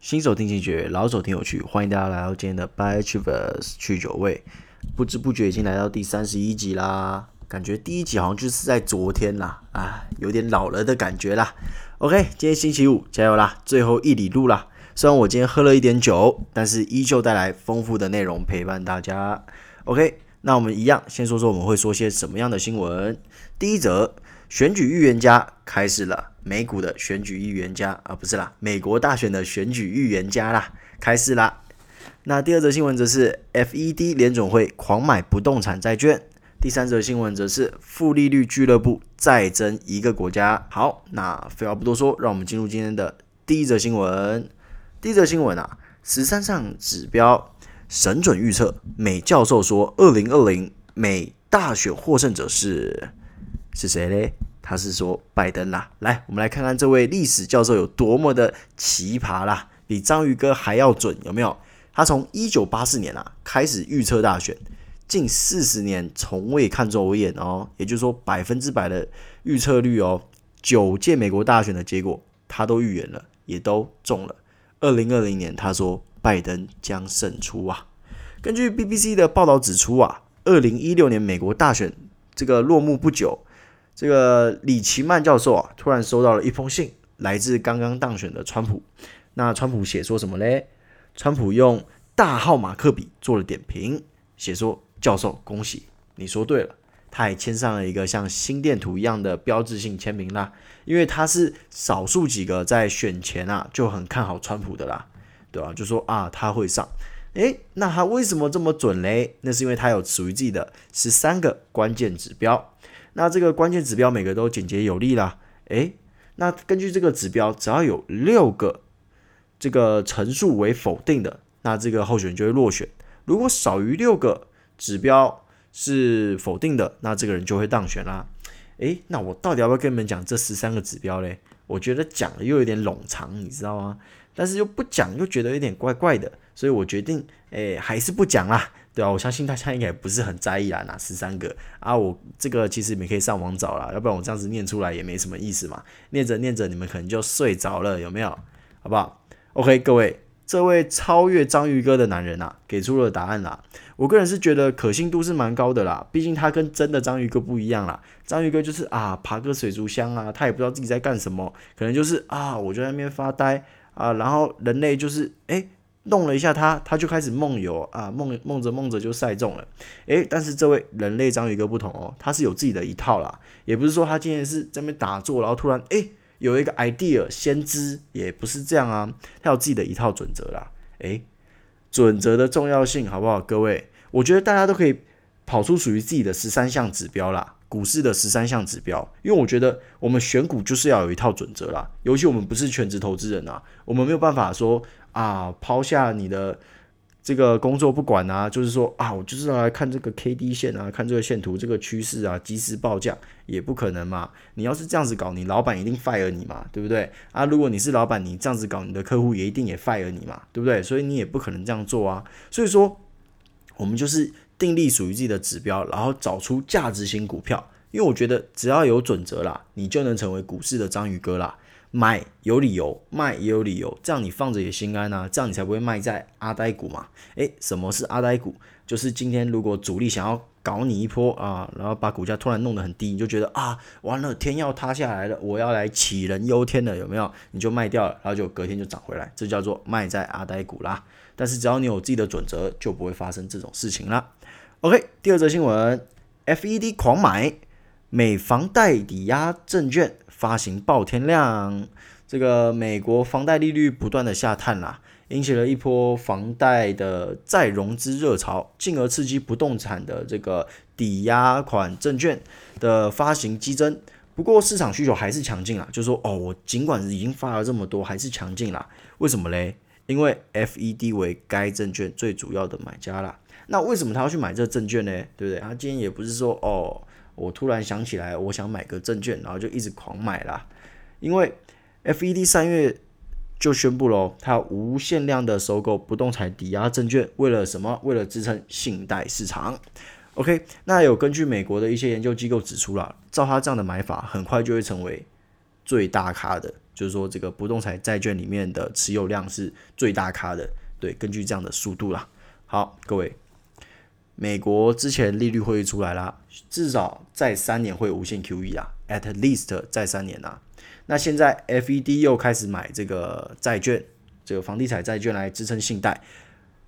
新手听进觉，老手听有趣，欢迎大家来到今天的 By Travers 去酒味。不知不觉已经来到第三十一集啦，感觉第一集好像就是在昨天啦，啊，有点老了的感觉啦。OK，今天星期五，加油啦，最后一里路啦。虽然我今天喝了一点酒，但是依旧带来丰富的内容陪伴大家。OK，那我们一样先说说我们会说些什么样的新闻。第一则。选举预言家开始了，美股的选举预言家啊，不是啦，美国大选的选举预言家啦，开始啦。那第二则新闻则是 FED 联准会狂买不动产债券。第三则新闻则是负利率俱乐部再增一个国家。好，那废话不多说，让我们进入今天的第一则新闻。第一则新闻啊，十三项指标神准预测，美教授说，二零二零美大选获胜者是。是谁嘞？他是说拜登啦。来，我们来看看这位历史教授有多么的奇葩啦，比章鱼哥还要准，有没有？他从一九八四年啊开始预测大选，近四十年从未看走眼哦，也就是说百分之百的预测率哦。九届美国大选的结果他都预言了，也都中了。二零二零年他说拜登将胜出啊。根据 BBC 的报道指出啊，二零一六年美国大选这个落幕不久。这个李奇曼教授啊，突然收到了一封信，来自刚刚当选的川普。那川普写说什么嘞？川普用大号马克笔做了点评，写说：“教授，恭喜，你说对了。”他还签上了一个像心电图一样的标志性签名啦，因为他是少数几个在选前啊就很看好川普的啦，对吧？就说啊他会上。诶，那他为什么这么准嘞？那是因为他有属于自己的十三个关键指标。那这个关键指标每个都简洁有力啦，诶，那根据这个指标，只要有六个这个陈述为否定的，那这个候选人就会落选；如果少于六个指标是否定的，那这个人就会当选啦。诶，那我到底要不要跟你们讲这十三个指标嘞？我觉得讲了又有点冗长，你知道吗？但是又不讲又觉得有点怪怪的，所以我决定，诶，还是不讲啦。对啊，我相信大家应该也不是很在意啦，哪十三个啊？我这个其实你们可以上网找啦，要不然我这样子念出来也没什么意思嘛。念着念着，你们可能就睡着了，有没有？好不好？OK，各位，这位超越章鱼哥的男人啊，给出了答案啦。我个人是觉得可信度是蛮高的啦，毕竟他跟真的章鱼哥不一样啦。章鱼哥就是啊，爬个水族箱啊，他也不知道自己在干什么，可能就是啊，我就在那边发呆啊，然后人类就是诶。弄了一下他，他就开始梦游啊，梦梦着梦着就赛中了。诶，但是这位人类章鱼哥不同哦，他是有自己的一套啦，也不是说他今天是在那边打坐，然后突然诶有一个 idea 先知，也不是这样啊，他有自己的一套准则啦。诶，准则的重要性好不好？各位，我觉得大家都可以跑出属于自己的十三项指标啦，股市的十三项指标，因为我觉得我们选股就是要有一套准则啦，尤其我们不是全职投资人啊，我们没有办法说。啊，抛下你的这个工作不管啊，就是说啊，我就是要来看这个 K D 线啊，看这个线图，这个趋势啊，及时报价也不可能嘛。你要是这样子搞，你老板一定 fire 你嘛，对不对？啊，如果你是老板，你这样子搞，你的客户也一定也 fire 你嘛，对不对？所以你也不可能这样做啊。所以说，我们就是订立属于自己的指标，然后找出价值型股票。因为我觉得只要有准则啦，你就能成为股市的章鱼哥啦。买有理由，卖也有理由，这样你放着也心安啊，这样你才不会卖在阿呆股嘛。诶，什么是阿呆股？就是今天如果主力想要搞你一波啊，然后把股价突然弄得很低，你就觉得啊，完了，天要塌下来了，我要来杞人忧天了，有没有？你就卖掉了，然后就隔天就涨回来，这叫做卖在阿呆股啦。但是只要你有自己的准则，就不会发生这种事情啦。OK，第二则新闻，FED 狂买。美房贷抵押证券发行爆天量，这个美国房贷利率不断的下探啦，引起了一波房贷的再融资热潮，进而刺激不动产的这个抵押款证券的发行激增。不过市场需求还是强劲啦，就是说哦，我尽管已经发了这么多，还是强劲啦。为什么嘞？因为 FED 为该证券最主要的买家啦。那为什么他要去买这个证券呢？对不对？他今天也不是说哦。我突然想起来，我想买个证券，然后就一直狂买啦。因为 FED 三月就宣布了，它无限量的收购不动产抵押证券，为了什么？为了支撑信贷市场。OK，那有根据美国的一些研究机构指出了，照他这样的买法，很快就会成为最大咖的就是说这个不动产债券里面的持有量是最大咖的。对，根据这样的速度啦。好，各位，美国之前利率会议出来啦，至少在三年会无限 QE 啊，at least 在三年啊。那现在 FED 又开始买这个债券，这个房地产债券来支撑信贷。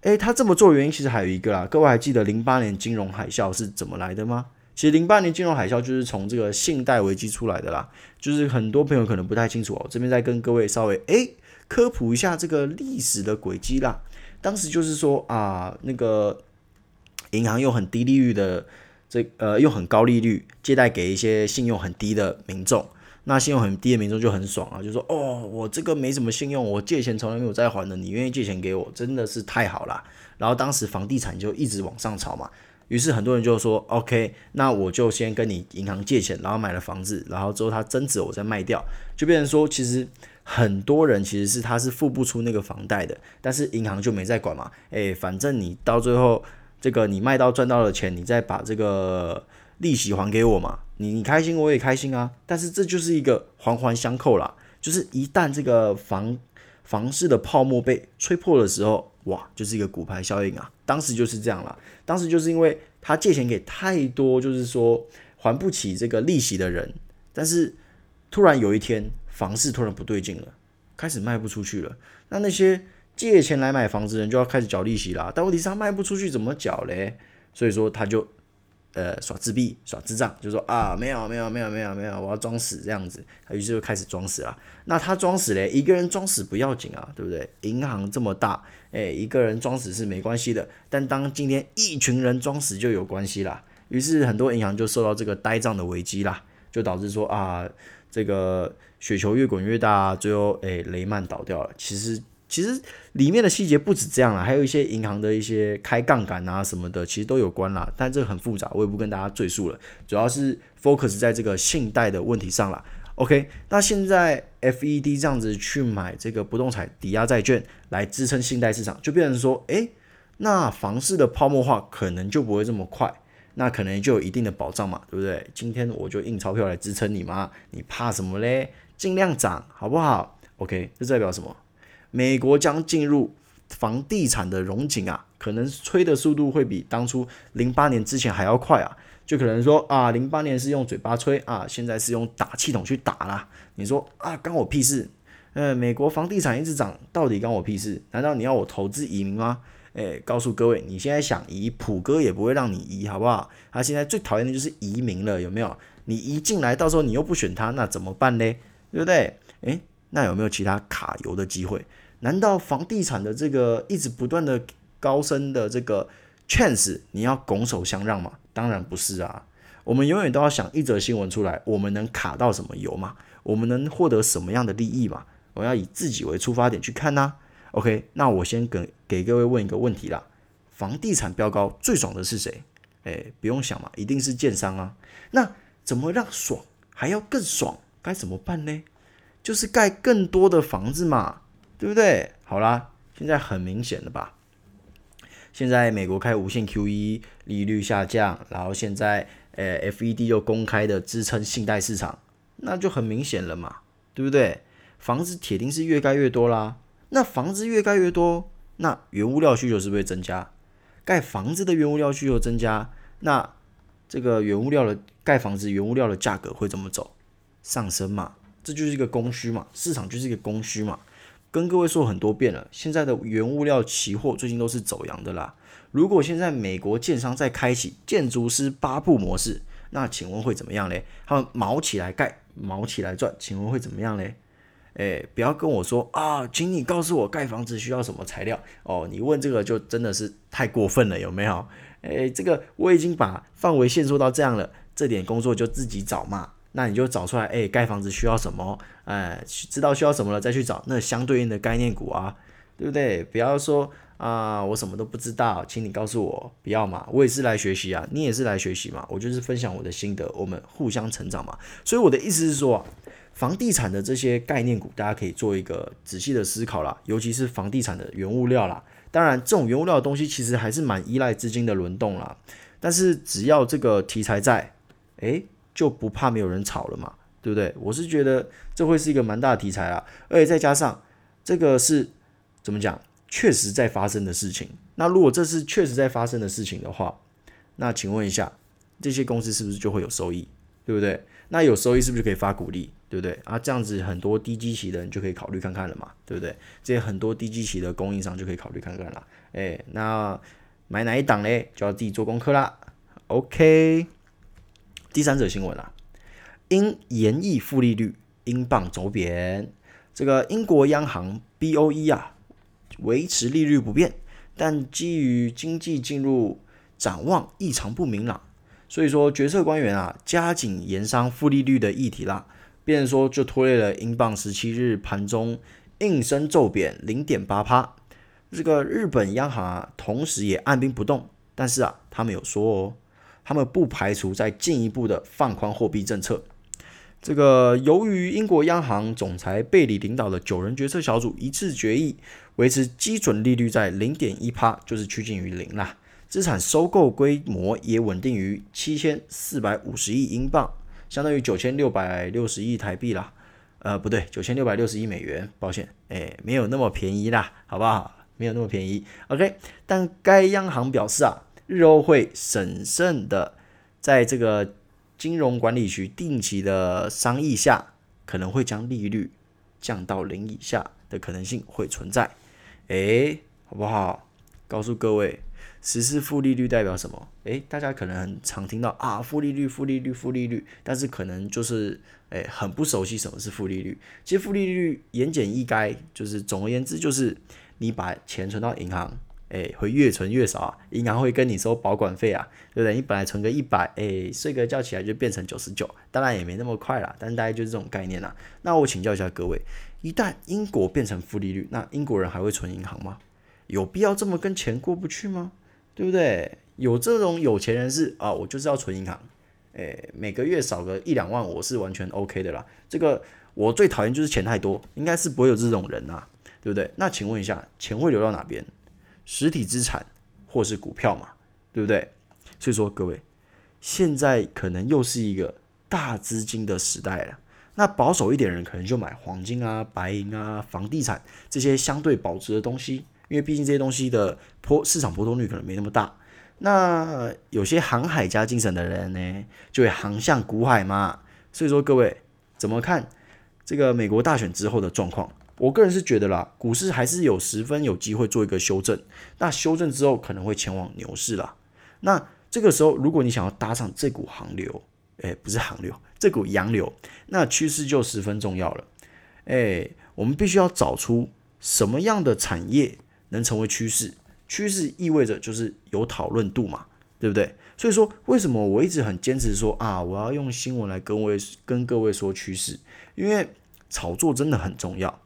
诶，他这么做原因其实还有一个啦，各位还记得零八年金融海啸是怎么来的吗？其实零八年金融海啸就是从这个信贷危机出来的啦，就是很多朋友可能不太清楚哦，这边再跟各位稍微诶科普一下这个历史的轨迹啦。当时就是说啊，那个银行用很低利率的这呃用很高利率借贷给一些信用很低的民众，那信用很低的民众就很爽啊，就说哦，我这个没什么信用，我借钱从来没有再还的，你愿意借钱给我，真的是太好了。然后当时房地产就一直往上炒嘛。于是很多人就说，OK，那我就先跟你银行借钱，然后买了房子，然后之后它增值，我再卖掉，就变成说，其实很多人其实是他是付不出那个房贷的，但是银行就没在管嘛，诶，反正你到最后这个你卖到赚到了钱，你再把这个利息还给我嘛，你你开心我也开心啊，但是这就是一个环环相扣啦，就是一旦这个房房市的泡沫被吹破的时候。哇，就是一个骨牌效应啊！当时就是这样了，当时就是因为他借钱给太多，就是说还不起这个利息的人，但是突然有一天房市突然不对劲了，开始卖不出去了，那那些借钱来买房子的人就要开始缴利息啦，但问题是他卖不出去怎么缴嘞？所以说他就。呃，耍自闭，耍智障，就说啊，没有，没有，没有，没有，没有，我要装死这样子，他于是就开始装死了。那他装死嘞，一个人装死不要紧啊，对不对？银行这么大，哎，一个人装死是没关系的，但当今天一群人装死就有关系啦。于是很多银行就受到这个呆账的危机啦，就导致说啊，这个雪球越滚越大，最后哎雷曼倒掉了。其实。其实里面的细节不止这样啦，还有一些银行的一些开杠杆啊什么的，其实都有关啦。但这个很复杂，我也不跟大家赘述了。主要是 focus 在这个信贷的问题上啦。OK，那现在 FED 这样子去买这个不动产抵押债券来支撑信贷市场，就变成说，诶，那房市的泡沫化可能就不会这么快，那可能就有一定的保障嘛，对不对？今天我就印钞票来支撑你嘛，你怕什么嘞？尽量涨，好不好？OK，这代表什么？美国将进入房地产的荣景啊，可能吹的速度会比当初零八年之前还要快啊，就可能说啊，零八年是用嘴巴吹啊，现在是用打气筒去打啦。你说啊，关我屁事？呃，美国房地产一直涨，到底关我屁事？难道你要我投资移民吗？诶，告诉各位，你现在想移，普哥也不会让你移，好不好？他现在最讨厌的就是移民了，有没有？你移进来，到时候你又不选他，那怎么办呢？对不对？诶，那有没有其他卡油的机会？难道房地产的这个一直不断的高升的这个 chance，你要拱手相让吗？当然不是啊！我们永远都要想一则新闻出来，我们能卡到什么油嘛？我们能获得什么样的利益嘛？我要以自己为出发点去看呐、OK，那我先给给各位问一个问题啦：房地产飙高最爽的是谁？诶，不用想嘛，一定是建商啊。那怎么让爽还要更爽？该怎么办呢？就是盖更多的房子嘛。对不对？好啦，现在很明显了吧？现在美国开无限 QE，利率下降，然后现在呃 FED 又公开的支撑信贷市场，那就很明显了嘛，对不对？房子铁定是越盖越多啦。那房子越盖越多，那原物料需求是不是增加？盖房子的原物料需求增加，那这个原物料的盖房子原物料的价格会怎么走？上升嘛，这就是一个供需嘛，市场就是一个供需嘛。跟各位说很多遍了，现在的原物料期货最近都是走阳的啦。如果现在美国建商在开启建筑师八步模式，那请问会怎么样嘞？他们毛起来盖，毛起来赚，请问会怎么样嘞？诶，不要跟我说啊，请你告诉我盖房子需要什么材料哦。你问这个就真的是太过分了，有没有？诶，这个我已经把范围限缩到这样了，这点工作就自己找嘛。那你就找出来，哎，盖房子需要什么？哎，知道需要什么了再去找那相对应的概念股啊，对不对？不要说啊，我什么都不知道，请你告诉我，不要嘛，我也是来学习啊，你也是来学习嘛，我就是分享我的心得，我们互相成长嘛。所以我的意思是说，房地产的这些概念股，大家可以做一个仔细的思考啦，尤其是房地产的原物料啦。当然，这种原物料的东西其实还是蛮依赖资金的轮动啦。但是只要这个题材在，哎。就不怕没有人炒了嘛？对不对？我是觉得这会是一个蛮大的题材啊，而且再加上这个是怎么讲，确实在发生的事情。那如果这是确实在发生的事情的话，那请问一下，这些公司是不是就会有收益？对不对？那有收益是不是可以发股利？对不对？啊，这样子很多低基期的人就可以考虑看看了嘛，对不对？这些很多低基期的供应商就可以考虑看看了。哎，那买哪一档嘞？就要自己做功课啦。OK，第三则新闻啦，因延役负利率，英镑走贬。这个英国央行 BOE 啊，维持利率不变，但基于经济进入展望异常不明朗，所以说决策官员啊加紧研商负利率的议题啦。变说就拖累了英镑十七日盘中应声骤贬零点八趴。这个日本央行啊，同时也按兵不动，但是啊，他们有说哦，他们不排除在进一步的放宽货币政策。这个由于英国央行总裁贝里领导的九人决策小组一致决议维持基准利率在零点一趴，就是趋近于零啦。资产收购规模也稳定于七千四百五十亿英镑。相当于九千六百六十亿台币啦，呃，不对，九千六百六十亿美元，抱歉，哎，没有那么便宜啦，好不好？没有那么便宜，OK。但该央行表示啊，日后会审慎的在这个金融管理局定期的商议下，可能会将利率降到零以下的可能性会存在，哎，好不好？告诉各位。实施负利率代表什么？诶，大家可能常听到啊，负利率、负利率、负利率，但是可能就是诶很不熟悉什么是负利率。其实负利率言简意赅，就是总而言之，就是你把钱存到银行，诶会越存越少啊，银行会跟你收保管费啊，对不对？你本来存个一百，诶睡个觉起来就变成九十九，当然也没那么快啦，但大概就是这种概念啦。那我请教一下各位，一旦英国变成负利率，那英国人还会存银行吗？有必要这么跟钱过不去吗？对不对？有这种有钱人是啊，我就是要存银行，诶，每个月少个一两万，我是完全 OK 的啦。这个我最讨厌就是钱太多，应该是不会有这种人呐，对不对？那请问一下，钱会流到哪边？实体资产或是股票嘛，对不对？所以说各位，现在可能又是一个大资金的时代了。那保守一点人可能就买黄金啊、白银啊、房地产这些相对保值的东西。因为毕竟这些东西的波市场波动率可能没那么大，那有些航海家精神的人呢，就会航向股海嘛。所以说各位怎么看这个美国大选之后的状况？我个人是觉得啦，股市还是有十分有机会做一个修正。那修正之后可能会前往牛市啦。那这个时候如果你想要搭上这股航流，哎，不是航流，这股洋流，那趋势就十分重要了。哎，我们必须要找出什么样的产业。能成为趋势，趋势意味着就是有讨论度嘛，对不对？所以说，为什么我一直很坚持说啊，我要用新闻来跟位跟各位说趋势，因为炒作真的很重要。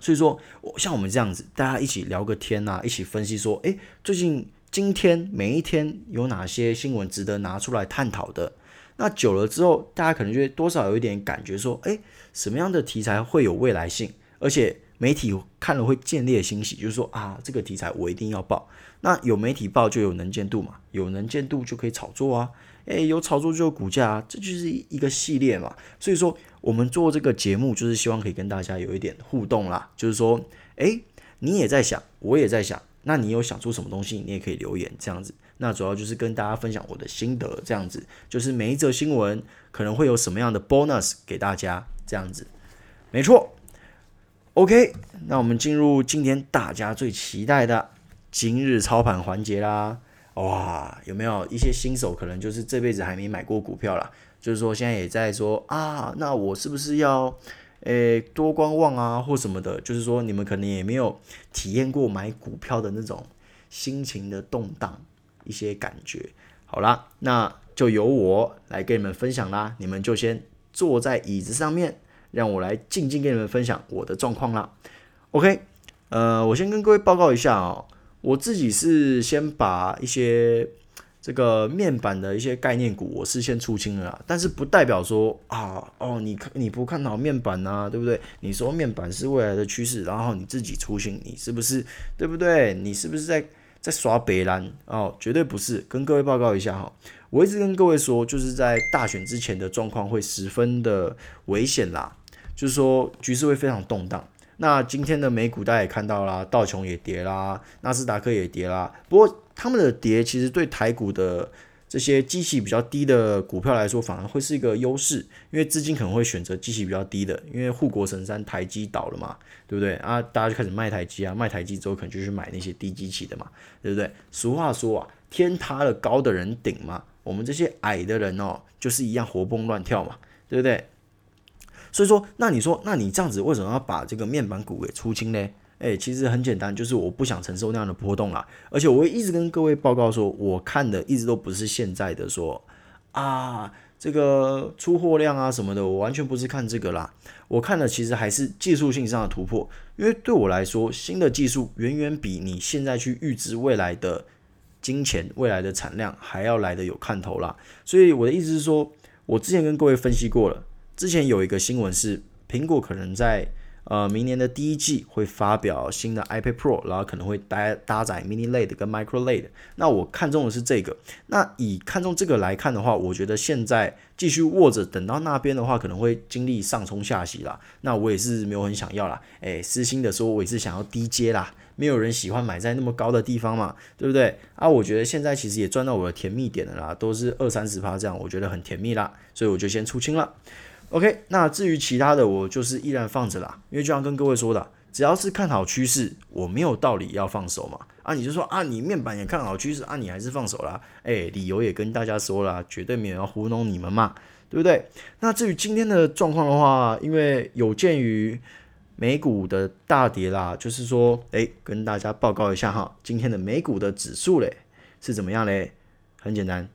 所以说，我像我们这样子，大家一起聊个天呐，一起分析说，诶，最近今天每一天有哪些新闻值得拿出来探讨的？那久了之后，大家可能就会多少有一点感觉说，诶，什么样的题材会有未来性，而且。媒体看了会见猎心喜，就是说啊，这个题材我一定要报。那有媒体报就有能见度嘛，有能见度就可以炒作啊。诶，有炒作就有股价啊，这就是一个系列嘛。所以说，我们做这个节目就是希望可以跟大家有一点互动啦。就是说，诶，你也在想，我也在想，那你有想出什么东西，你也可以留言这样子。那主要就是跟大家分享我的心得，这样子，就是每一则新闻可能会有什么样的 bonus 给大家，这样子，没错。OK，那我们进入今天大家最期待的今日操盘环节啦！哇，有没有一些新手可能就是这辈子还没买过股票啦？就是说现在也在说啊，那我是不是要诶多观望啊，或什么的？就是说你们可能也没有体验过买股票的那种心情的动荡一些感觉。好啦，那就由我来跟你们分享啦，你们就先坐在椅子上面。让我来静静跟你们分享我的状况啦。OK，呃，我先跟各位报告一下哦，我自己是先把一些这个面板的一些概念股，我是先出清了啦，但是不代表说啊，哦，你看你不看好面板啊，对不对？你说面板是未来的趋势，然后你自己出清，你是不是对不对？你是不是在在耍北蓝哦，绝对不是。跟各位报告一下哈，我一直跟各位说，就是在大选之前的状况会十分的危险啦，就是说局势会非常动荡。那今天的美股大家也看到啦，道琼也跌啦，纳斯达克也跌啦。不过他们的跌其实对台股的。这些基期比较低的股票来说，反而会是一个优势，因为资金可能会选择基期比较低的，因为护国神山台积倒了嘛，对不对啊？大家就开始卖台积啊，卖台积之后可能就去买那些低基期的嘛，对不对？俗话说啊，天塌了高的人顶嘛，我们这些矮的人哦，就是一样活蹦乱跳嘛，对不对？所以说，那你说，那你这样子为什么要把这个面板股给出清呢？诶，其实很简单，就是我不想承受那样的波动啦。而且我会一直跟各位报告说，我看的一直都不是现在的说啊，这个出货量啊什么的，我完全不是看这个啦。我看的其实还是技术性上的突破，因为对我来说，新的技术远远比你现在去预知未来的金钱、未来的产量还要来的有看头啦。所以我的意思是说，我之前跟各位分析过了，之前有一个新闻是苹果可能在。呃，明年的第一季会发表新的 iPad Pro，然后可能会搭搭载 Mini LED 跟 Micro LED。那我看中的是这个。那以看中这个来看的话，我觉得现在继续握着，等到那边的话，可能会经历上冲下洗啦。那我也是没有很想要啦。诶，私心的说，我也是想要低阶啦。没有人喜欢买在那么高的地方嘛，对不对？啊，我觉得现在其实也赚到我的甜蜜点了啦，都是二三十趴这样，我觉得很甜蜜啦，所以我就先出清了。OK，那至于其他的，我就是依然放着啦，因为就像跟各位说的，只要是看好趋势，我没有道理要放手嘛。啊，你就说啊，你面板也看好趋势啊，你还是放手啦。诶，理由也跟大家说了，绝对没有要糊弄你们嘛，对不对？那至于今天的状况的话，因为有鉴于美股的大跌啦，就是说，诶，跟大家报告一下哈，今天的美股的指数嘞是怎么样嘞？很简单，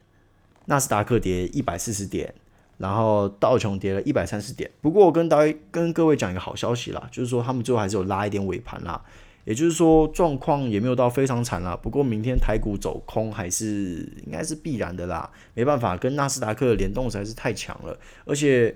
纳斯达克跌一百四十点。然后道琼跌了一百三十点，不过我跟大家跟各位讲一个好消息啦，就是说他们最后还是有拉一点尾盘啦，也就是说状况也没有到非常惨啦。不过明天台股走空还是应该是必然的啦，没办法，跟纳斯达克的联动实在是太强了，而且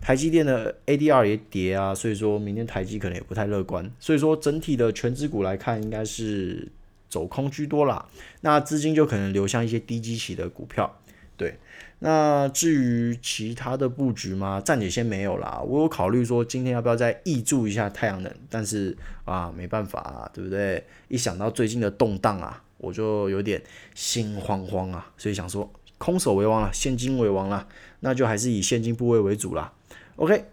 台积电的 ADR 也跌啊，所以说明天台积可能也不太乐观，所以说整体的全指股来看应该是走空居多啦，那资金就可能流向一些低基期的股票，对。那至于其他的布局吗？暂且先没有啦。我有考虑说今天要不要再挹注一下太阳能，但是啊，没办法啊，对不对？一想到最近的动荡啊，我就有点心慌慌啊，所以想说空手为王了，现金为王了，那就还是以现金部位为主啦。OK。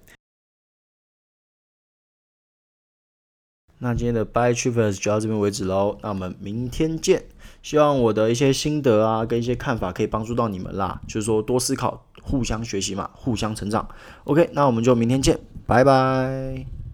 那今天的 Bye t r i p e r s 就到这边为止喽，那我们明天见。希望我的一些心得啊，跟一些看法可以帮助到你们啦，就是说多思考，互相学习嘛，互相成长。OK，那我们就明天见，拜拜。